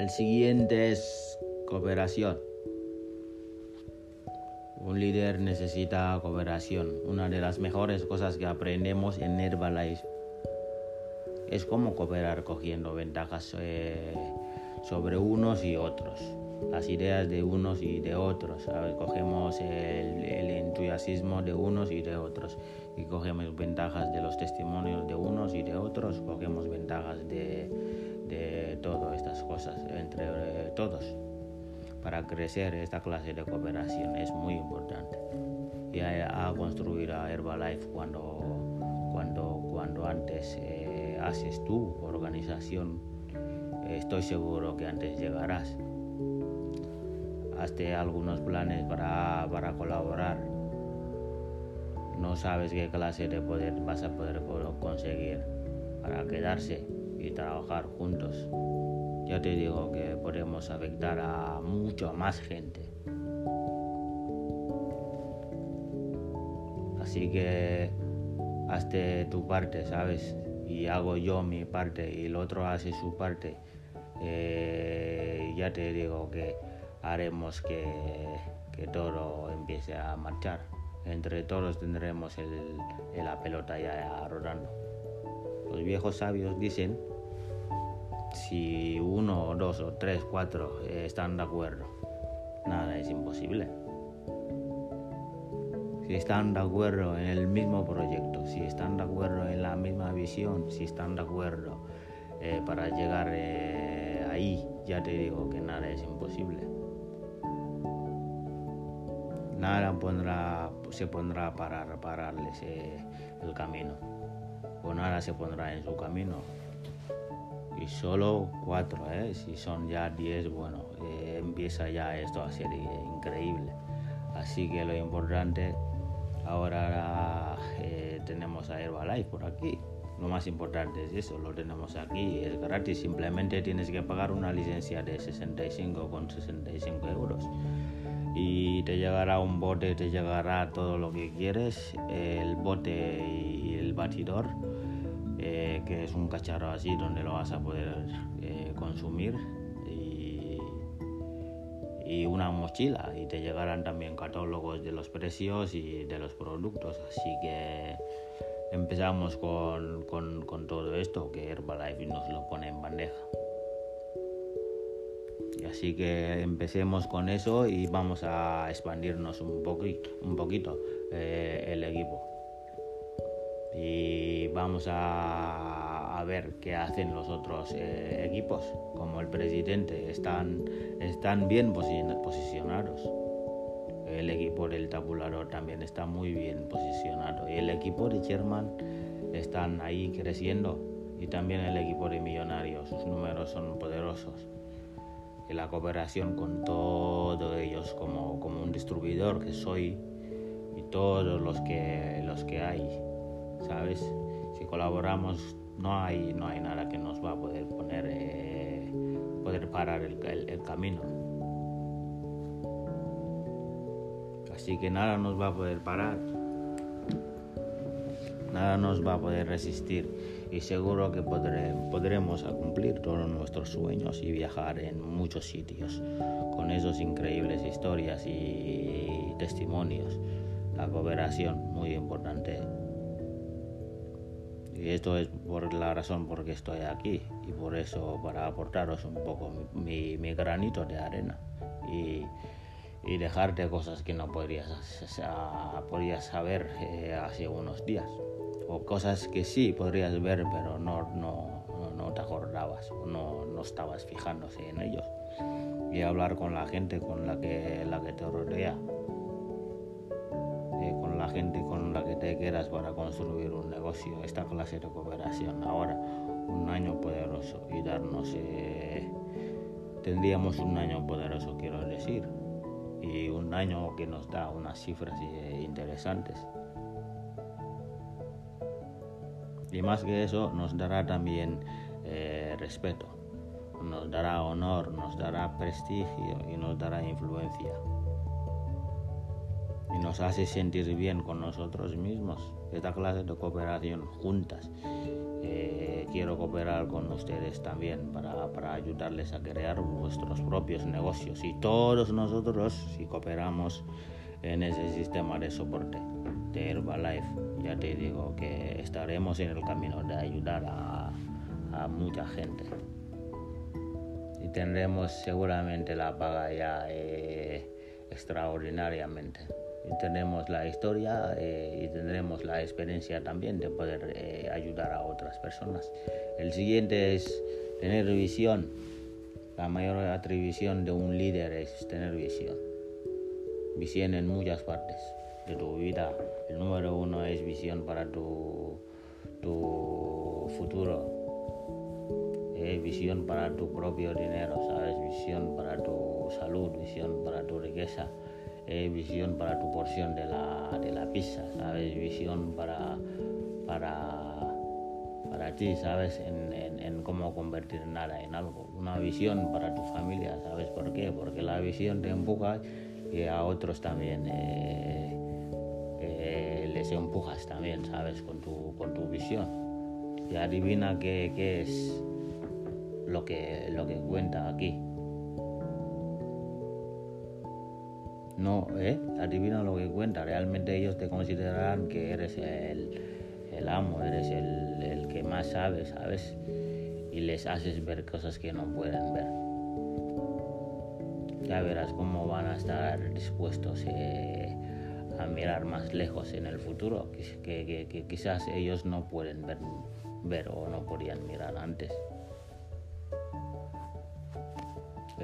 El siguiente es cooperación. Un líder necesita cooperación. Una de las mejores cosas que aprendemos en Herbalife es cómo cooperar cogiendo ventajas eh, sobre unos y otros, las ideas de unos y de otros. Cogemos el, entusiasmo de unos y de otros y cogemos ventajas de los testimonios de unos y de otros, cogemos ventajas de, de todas estas cosas entre eh, todos para crecer esta clase de cooperación es muy importante. Y a, construir a Herbalife cuando, cuando, cuando antes eh, haces tu organización estoy seguro que antes llegarás. Hazte algunos planes para, para colaborar. No sabes qué clase de poder vas a poder conseguir para quedarse y trabajar juntos ya te digo que podemos afectar a mucho más gente. Así que hazte tu parte, ¿sabes? Y hago yo mi parte y el otro hace su parte. Eh, ya te digo que haremos que, que, todo empiece a marchar. Entre todos tendremos la pelota ya rodando. Los viejos sabios dicen si uno dos o tres, cuatro eh, están de acuerdo, nada es imposible. Si están de acuerdo en el mismo proyecto, si están de acuerdo en la misma visión, si están de acuerdo eh, para llegar eh, ahí, ya te digo que nada es imposible. Nada se pondrá a parar, pararles el camino, o nada se pondrá en su camino y solo cuatro, ¿eh? si son ya diez, bueno, eh, empieza ya esto a ser increíble. Así que lo importante, ahora eh, tenemos a Herbalife por aquí. Lo más importante es eso, lo tenemos aquí, es gratis, simplemente tienes que pagar una licencia de 65 65 euros. Y te llegará un bote, te llegará todo lo que quieres, el bote y el batidor eh, que es un cacharro así donde lo vas a poder eh, consumir y, y, una mochila. Y te llegarán también catálogos de los precios y de los productos. Así que empezamos con, con, todo esto que Herbalife nos lo pone en bandeja. Así que empecemos con eso y vamos a expandirnos un poquito, un poquito eh, el equipo vamos a, a ver qué hacen los otros eh, equipos, como el presidente, están, están bien posicionados. El equipo del tabulador también está muy bien posicionado. Y el equipo de Sherman están ahí creciendo. Y también el equipo de Millonarios. Sus números son poderosos. Y la cooperación con todos ellos, como, como un distribuidor que soy, y todos los que, los que hay ¿sabes? Colaboramos no hay, no hay nada que nos va a poder poner, eh, poder parar el, el, camino. Así que nada nos va a poder parar. Nada nos va a poder resistir y seguro que podremos cumplir todos nuestros sueños y viajar en muchos sitios con esos increíbles historias y testimonios. La cooperación, muy importante. Y esto es por la razón por que estoy aquí. Y por eso para aportaros un poco mi, granito de arena. Y, y, dejarte cosas que no podrías, podrías saber eh, hace unos días. O cosas que sí podrías ver pero no, no, no, te acordabas no, no estabas fijándose en ellos. Y hablar con la gente con la que, la que te rodea la gente con la que te quieras para construir un negocio, esta clase de cooperación. Ahora, un año poderoso y darnos, eh, tendríamos un año poderoso, quiero decir, y un año que nos da unas cifras eh, interesantes. Y más que eso, nos dará también eh, respeto, nos dará honor, nos dará prestigio y nos dará influencia nos hace sentir bien con nosotros mismos. esta clase de cooperación juntas. Eh, quiero cooperar con ustedes también para, para, ayudarles a crear nuestros propios negocios y todos nosotros si cooperamos en ese sistema de soporte de Herbalife ya te digo que estaremos en el camino de ayudar a, mucha gente y tendremos seguramente la paga ya eh, extraordinariamente y tenemos la historia eh, y tendremos la experiencia también de poder eh, ayudar a otras personas. El siguiente es tener visión. La mayor atribución de un líder es tener visión. Visión en muchas partes de tu vida. El número uno es visión para tu, tu futuro. Eh, visión para tu propio dinero, ¿sabes? Visión para tu salud, visión para tu riqueza visión para tu porción de la, de la pizza, ¿sabes? Visión para, para, para ti, ¿sabes? En, en, cómo convertir nada en algo. Una visión para tu familia, ¿sabes por qué? Porque la visión te empuja y a otros también eh, eh, les empujas también, ¿sabes? Con tu, con tu visión. Y adivina qué, qué es lo que, lo que cuenta aquí. No, ¿eh? adivina lo que cuenta, realmente ellos te considerarán que eres el, amo, eres el, el, que más sabe, ¿sabes? Y les haces ver cosas que no pueden ver. Ya verás cómo van a estar dispuestos eh, a mirar más lejos en el futuro, que, que, quizás ellos no pueden ver o no podían mirar antes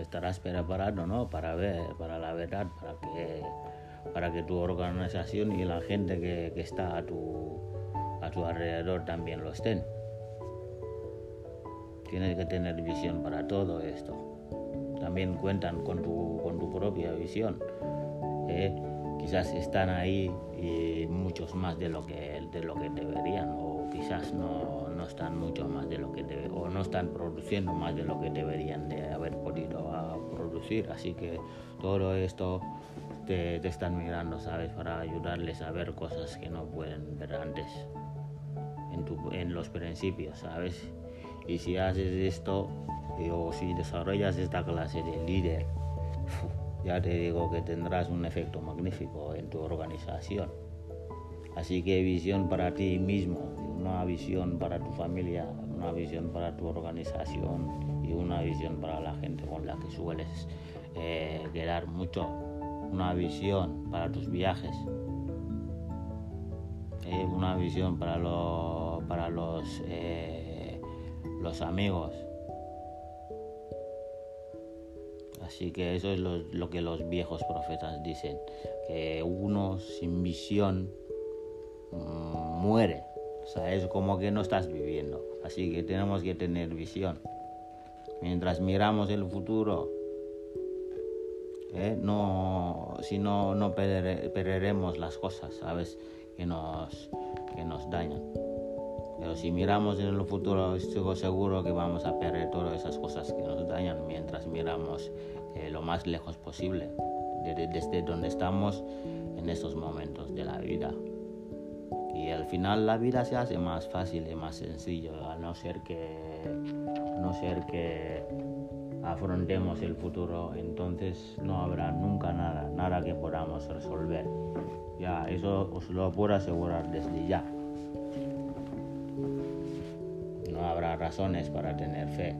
estarás preparado ¿no? para ver, para la verdad, para que, para que tu organización y la gente que, que está a tu, a tu alrededor también lo estén. Tienes que tener visión para todo esto. También cuentan con tu, con tu propia visión. ¿eh? Quizás están ahí y muchos más de lo que, de lo que deberían quizás no, no están mucho más de lo que debe, o no están produciendo más de lo que deberían de haber podido ah, producir. Así que todo esto te, te, están mirando, ¿sabes? Para ayudarles a ver cosas que no pueden ver antes en, tu, en los principios, ¿sabes? Y si haces esto o si desarrollas esta clase de líder, ya te digo que tendrás un efecto magnífico en tu organización. Así que visión para ti mismo, una visión para tu familia, una visión para tu organización y una visión para la gente con la que sueles eh, quedar mucho, una visión para tus viajes, eh, una visión para, para los, eh, los amigos. Así que eso es lo que los viejos profetas dicen, que uno sin visión muere. O sea, es como que no estás viviendo. Así que tenemos que tener visión. Mientras miramos el futuro, ¿eh? no, si no, no perderemos las cosas, ¿sabes? Que nos, que nos dañan. Pero si miramos en el futuro, estoy seguro que vamos a perder todas esas cosas que nos dañan mientras miramos eh, lo más lejos posible, desde donde estamos en estos momentos de la vida y al final la vida se hace más fácil y más sencillo a no ser que no ser que afrontemos el futuro entonces no habrá nunca nada nada que podamos resolver. Ya eso os lo puedo asegurar desde ya. No habrá razones para tener fe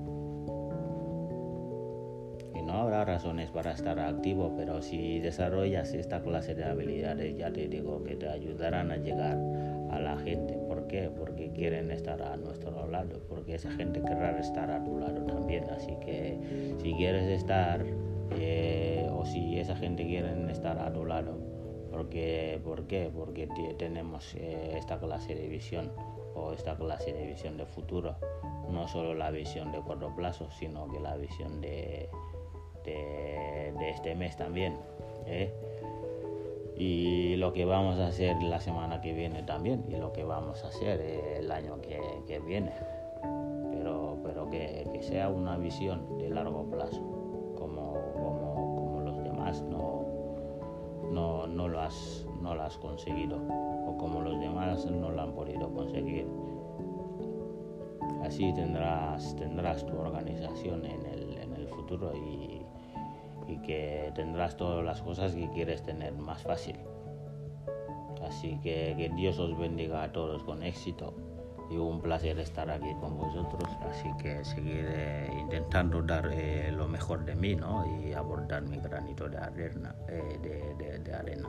no habrá razones para estar activo pero si desarrollas esta clase de habilidades ya te digo que te ayudarán a llegar a la gente. ¿Por qué? Porque quieren estar a nuestro lado, porque esa gente querrá estar a tu lado también. Así que si quieres estar eh, o si esa gente quiere estar a tu lado, porque, ¿por qué? Porque tenemos eh, esta clase de visión o esta clase de visión de futuro. No solo la visión de corto plazo, sino que la visión de, de, de este mes también. ¿eh? y lo que vamos a hacer la semana que viene también y lo que vamos a hacer el año que, viene. Pero, pero que, sea una visión de largo plazo, como, como, los demás no, no, no, lo has, no lo has conseguido o como los demás no lo han podido conseguir. Así tendrás, tendrás tu organización en el, en el futuro y, y que tendrás todas las cosas que quieres tener más fácil. Así que que Dios os bendiga a todos con éxito y un placer estar aquí con vosotros. Así que seguiré intentando dar eh, lo mejor de mí ¿no? y abordar mi granito de arena. Eh, de, de, de arena.